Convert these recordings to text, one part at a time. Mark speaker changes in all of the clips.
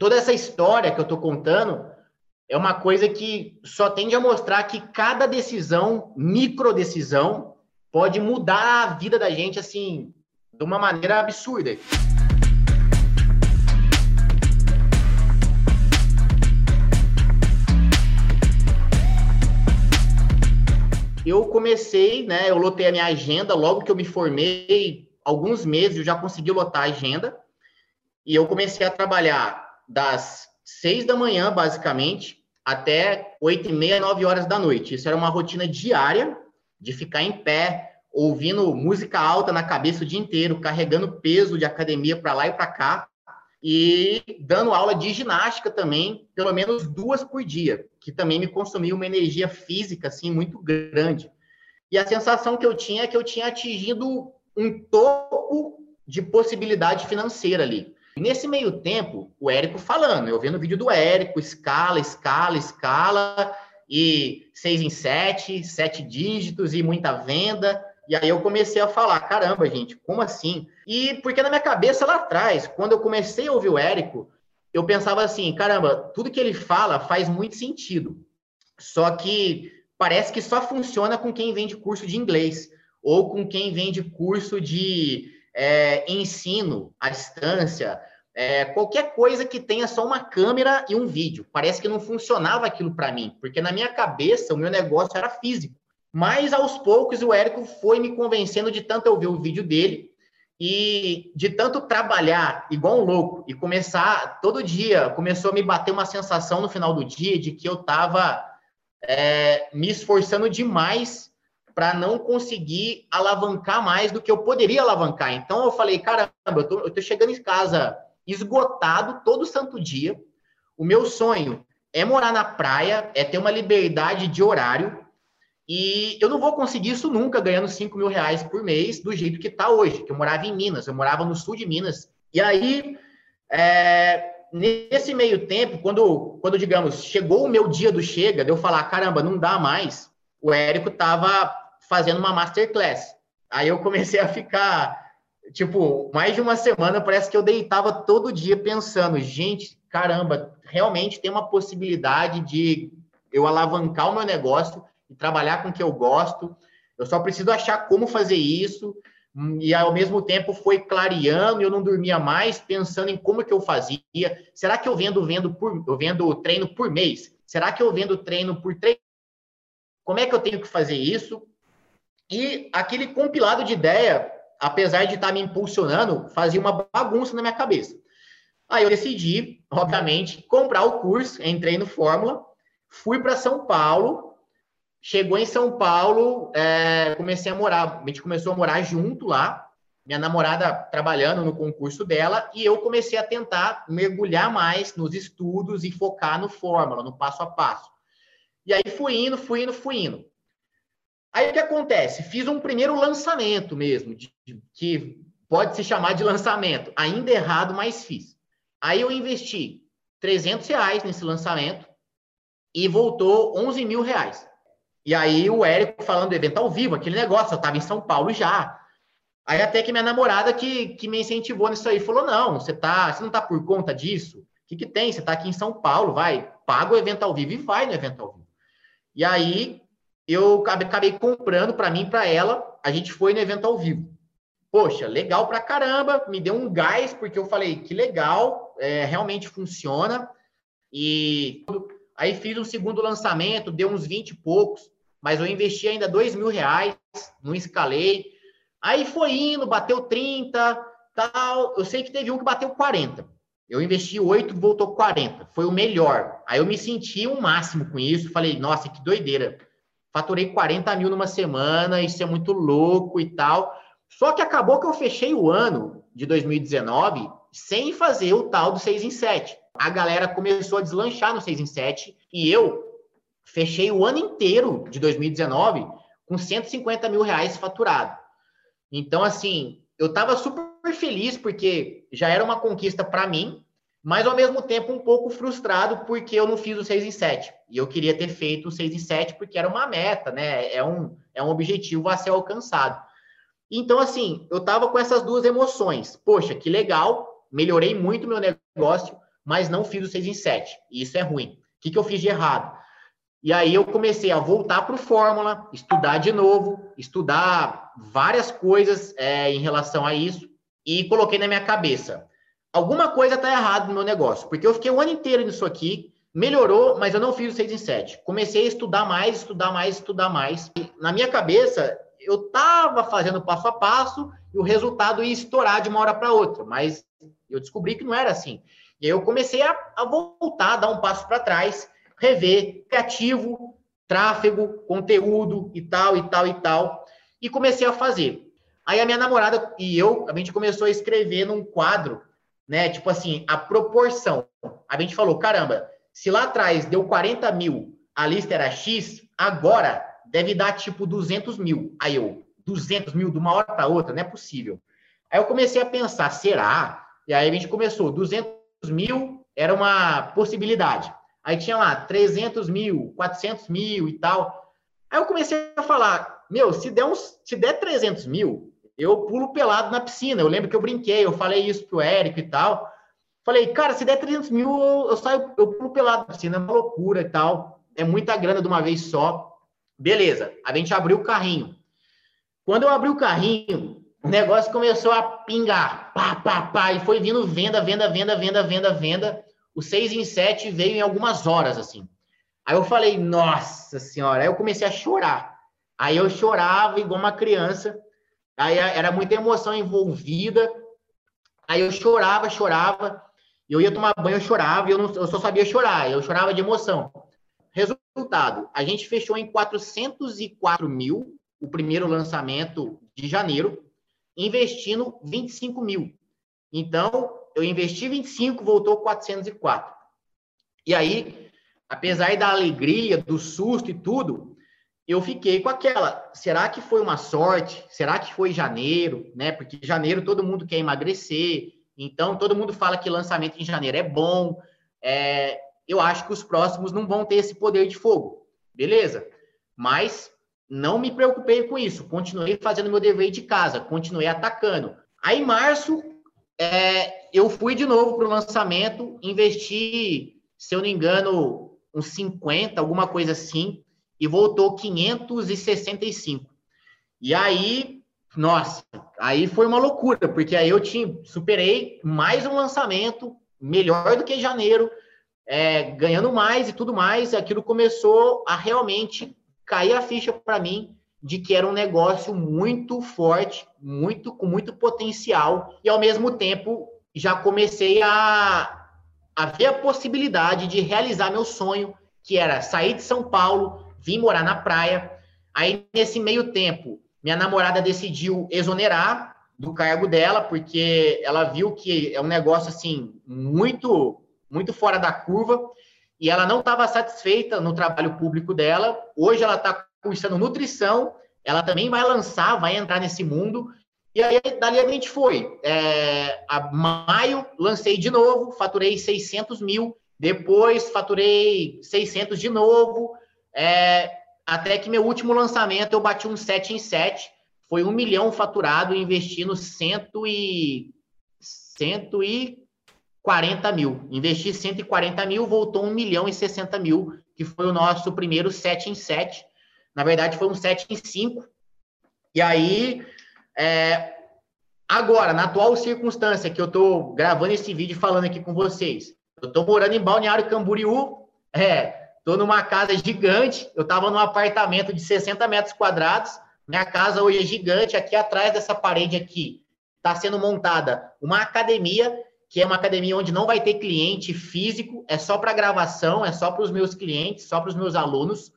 Speaker 1: toda essa história que eu estou contando é uma coisa que só tende a mostrar que cada decisão, micro decisão, pode mudar a vida da gente assim de uma maneira absurda. Eu comecei, né? Eu lotei a minha agenda logo que eu me formei, alguns meses eu já consegui lotar a agenda. E eu comecei a trabalhar das seis da manhã, basicamente, até oito e meia, nove horas da noite. Isso era uma rotina diária de ficar em pé, ouvindo música alta na cabeça o dia inteiro, carregando peso de academia para lá e para cá e dando aula de ginástica também, pelo menos duas por dia, que também me consumia uma energia física assim muito grande. E a sensação que eu tinha é que eu tinha atingido um topo de possibilidade financeira ali. Nesse meio tempo, o Érico falando, eu vendo o vídeo do Érico, escala, escala, escala, e seis em sete, sete dígitos e muita venda. E aí eu comecei a falar, caramba, gente, como assim? E porque na minha cabeça lá atrás, quando eu comecei a ouvir o Érico, eu pensava assim, caramba, tudo que ele fala faz muito sentido. Só que parece que só funciona com quem vende curso de inglês ou com quem vende curso de é, ensino à distância, é, qualquer coisa que tenha só uma câmera e um vídeo. Parece que não funcionava aquilo para mim, porque na minha cabeça o meu negócio era físico. Mas aos poucos o Érico foi me convencendo de tanto eu ver o vídeo dele e de tanto trabalhar igual um louco e começar todo dia, começou a me bater uma sensação no final do dia de que eu estava é, me esforçando demais para não conseguir alavancar mais do que eu poderia alavancar. Então eu falei, caramba, eu tô, eu tô chegando em casa esgotado todo santo dia. O meu sonho é morar na praia, é ter uma liberdade de horário. E eu não vou conseguir isso nunca ganhando 5 mil reais por mês do jeito que está hoje, que eu morava em Minas, eu morava no sul de Minas. E aí, é, nesse meio tempo, quando, quando, digamos, chegou o meu dia do chega, de eu falar, caramba, não dá mais, o Érico estava fazendo uma masterclass. Aí eu comecei a ficar, tipo, mais de uma semana, parece que eu deitava todo dia pensando, gente, caramba, realmente tem uma possibilidade de eu alavancar o meu negócio e trabalhar com o que eu gosto. Eu só preciso achar como fazer isso. E ao mesmo tempo foi clareando, eu não dormia mais pensando em como que eu fazia. Será que eu vendo vendo por eu vendo treino por mês? Será que eu vendo treino por três? Como é que eu tenho que fazer isso? E aquele compilado de ideia, apesar de estar tá me impulsionando, fazia uma bagunça na minha cabeça. Aí eu decidi, obviamente, comprar o curso, entrei no Fórmula, fui para São Paulo, chegou em São Paulo, é, comecei a morar, a gente começou a morar junto lá, minha namorada trabalhando no concurso dela, e eu comecei a tentar mergulhar mais nos estudos e focar no Fórmula, no passo a passo. E aí fui indo, fui indo, fui indo. Aí o que acontece? Fiz um primeiro lançamento mesmo, de, de, que pode se chamar de lançamento. Ainda errado, mas fiz. Aí eu investi 300 reais nesse lançamento e voltou 11 mil reais. E aí o Érico falando do evento ao vivo, aquele negócio, eu estava em São Paulo já. Aí até que minha namorada que, que me incentivou nisso aí, falou, não, você, tá, você não tá por conta disso? O que, que tem? Você está aqui em São Paulo, vai, paga o evento ao vivo e vai no evento ao vivo. E aí eu acabei comprando para mim, para ela. A gente foi no evento ao vivo. Poxa, legal pra caramba, me deu um gás, porque eu falei que legal, é, realmente funciona. E aí fiz um segundo lançamento, deu uns 20 e poucos, mas eu investi ainda dois mil reais, não escalei. Aí foi indo, bateu 30, tal. Eu sei que teve um que bateu 40. Eu investi 8, voltou 40. Foi o melhor. Aí eu me senti um máximo com isso. Falei, nossa, que doideira faturei 40 mil numa semana, isso é muito louco e tal. Só que acabou que eu fechei o ano de 2019 sem fazer o tal do 6 em 7. A galera começou a deslanchar no 6 em 7 e eu fechei o ano inteiro de 2019 com 150 mil reais faturado. Então, assim, eu estava super feliz porque já era uma conquista para mim, mas ao mesmo tempo um pouco frustrado porque eu não fiz o 6 em 7. E eu queria ter feito o 6 em 7 porque era uma meta, né? É um, é um objetivo a ser alcançado. Então, assim, eu tava com essas duas emoções. Poxa, que legal, melhorei muito meu negócio, mas não fiz o 6 em 7. E isso é ruim. O que, que eu fiz de errado? E aí eu comecei a voltar para o Fórmula, estudar de novo, estudar várias coisas é, em relação a isso, e coloquei na minha cabeça: alguma coisa está errada no meu negócio, porque eu fiquei o ano inteiro nisso aqui, melhorou, mas eu não fiz o 6 em 7. Comecei a estudar mais, estudar mais, estudar mais. E na minha cabeça, eu estava fazendo passo a passo e o resultado ia estourar de uma hora para outra, mas eu descobri que não era assim. E aí eu comecei a, a voltar, a dar um passo para trás, rever criativo, tráfego, conteúdo e tal, e tal, e tal. E comecei a fazer. Aí a minha namorada e eu, a gente começou a escrever num quadro, né? Tipo assim, a proporção. A gente falou, caramba, se lá atrás deu 40 mil, a lista era X, agora deve dar tipo 200 mil. Aí eu, 200 mil de uma hora para outra, não é possível. Aí eu comecei a pensar, será? E aí a gente começou, 200 mil era uma possibilidade. Aí tinha lá 300 mil, 400 mil e tal. Aí eu comecei a falar, meu, se der, uns, se der 300 mil, eu pulo pelado na piscina. Eu lembro que eu brinquei, eu falei isso pro Érico e tal. Falei, cara, se der 300 mil, eu, saio, eu pulo pelado na piscina, é uma loucura e tal. É muita grana de uma vez só. Beleza, a gente abriu o carrinho. Quando eu abri o carrinho, o negócio começou a pingar, pá, pá, pá, e foi vindo venda, venda, venda, venda, venda, venda o 6 em 7 veio em algumas horas, assim. Aí eu falei, nossa senhora, aí eu comecei a chorar. Aí eu chorava igual uma criança, aí era muita emoção envolvida. Aí eu chorava, chorava, eu ia tomar banho, eu chorava, eu, não, eu só sabia chorar, eu chorava de emoção. Resultado, a gente fechou em 404 mil, o primeiro lançamento de janeiro, investindo 25 mil. Então, eu investi 25, voltou 404. E aí, apesar da alegria, do susto e tudo, eu fiquei com aquela, será que foi uma sorte? Será que foi janeiro, né? Porque janeiro todo mundo quer emagrecer, então todo mundo fala que lançamento em janeiro é bom. É, eu acho que os próximos não vão ter esse poder de fogo, beleza? Mas não me preocupei com isso, continuei fazendo meu dever de casa, continuei atacando. Aí, em março, é, eu fui de novo para o lançamento, investi, se eu não engano, uns 50, alguma coisa assim, e voltou 565. E aí, nossa, aí foi uma loucura, porque aí eu tinha, superei mais um lançamento, melhor do que janeiro, é, ganhando mais e tudo mais, aquilo começou a realmente cair a ficha para mim de que era um negócio muito forte, muito com muito potencial e ao mesmo tempo já comecei a, a ver a possibilidade de realizar meu sonho, que era sair de São Paulo, vir morar na praia. Aí nesse meio tempo, minha namorada decidiu exonerar do cargo dela, porque ela viu que é um negócio assim muito muito fora da curva e ela não estava satisfeita no trabalho público dela. Hoje ela está cursando nutrição, ela também vai lançar, vai entrar nesse mundo. E aí, dali a gente foi. É, a maio, lancei de novo, faturei 600 mil. Depois, faturei 600 de novo. É, até que meu último lançamento, eu bati um 7 em 7. Foi um milhão faturado, investindo cento e, 140 mil. Investi 140 mil, voltou 1 milhão e 60 mil, que foi o nosso primeiro 7 em 7. Na verdade, foi um 7 em 5. E aí, é, agora, na atual circunstância que eu estou gravando esse vídeo falando aqui com vocês, eu estou morando em Balneário Camboriú, é, estou numa casa gigante, eu estava num apartamento de 60 metros quadrados, minha casa hoje é gigante, aqui atrás dessa parede aqui está sendo montada uma academia, que é uma academia onde não vai ter cliente físico, é só para gravação, é só para os meus clientes, só para os meus alunos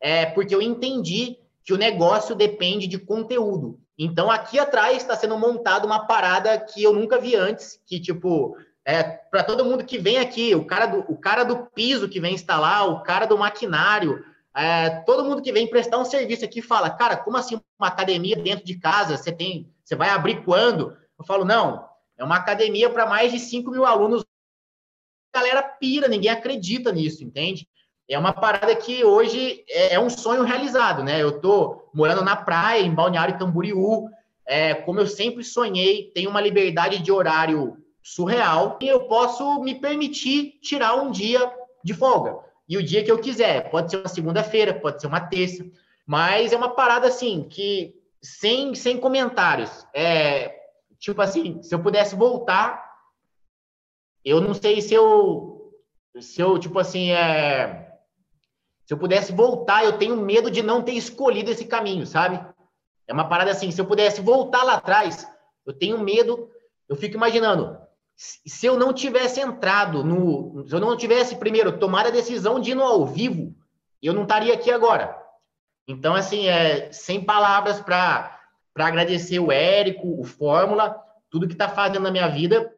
Speaker 1: é, porque eu entendi que o negócio depende de conteúdo. Então, aqui atrás está sendo montada uma parada que eu nunca vi antes, que, tipo, é, para todo mundo que vem aqui, o cara, do, o cara do piso que vem instalar, o cara do maquinário, é, todo mundo que vem prestar um serviço aqui fala, cara, como assim uma academia dentro de casa? Você tem, você vai abrir quando? Eu falo, não, é uma academia para mais de 5 mil alunos. A galera pira, ninguém acredita nisso, entende? é uma parada que hoje é, é um sonho realizado, né? Eu tô morando na praia, em Balneário Camboriú, é, como eu sempre sonhei, tenho uma liberdade de horário surreal e eu posso me permitir tirar um dia de folga. E o dia que eu quiser, pode ser uma segunda-feira, pode ser uma terça, mas é uma parada assim que sem sem comentários. É tipo assim, se eu pudesse voltar, eu não sei se eu se eu tipo assim é se eu pudesse voltar, eu tenho medo de não ter escolhido esse caminho, sabe? É uma parada assim, se eu pudesse voltar lá atrás, eu tenho medo, eu fico imaginando, se eu não tivesse entrado no. Se eu não tivesse, primeiro, tomado a decisão de ir no ao vivo, eu não estaria aqui agora. Então, assim, é, sem palavras para agradecer o Érico, o Fórmula, tudo que está fazendo na minha vida.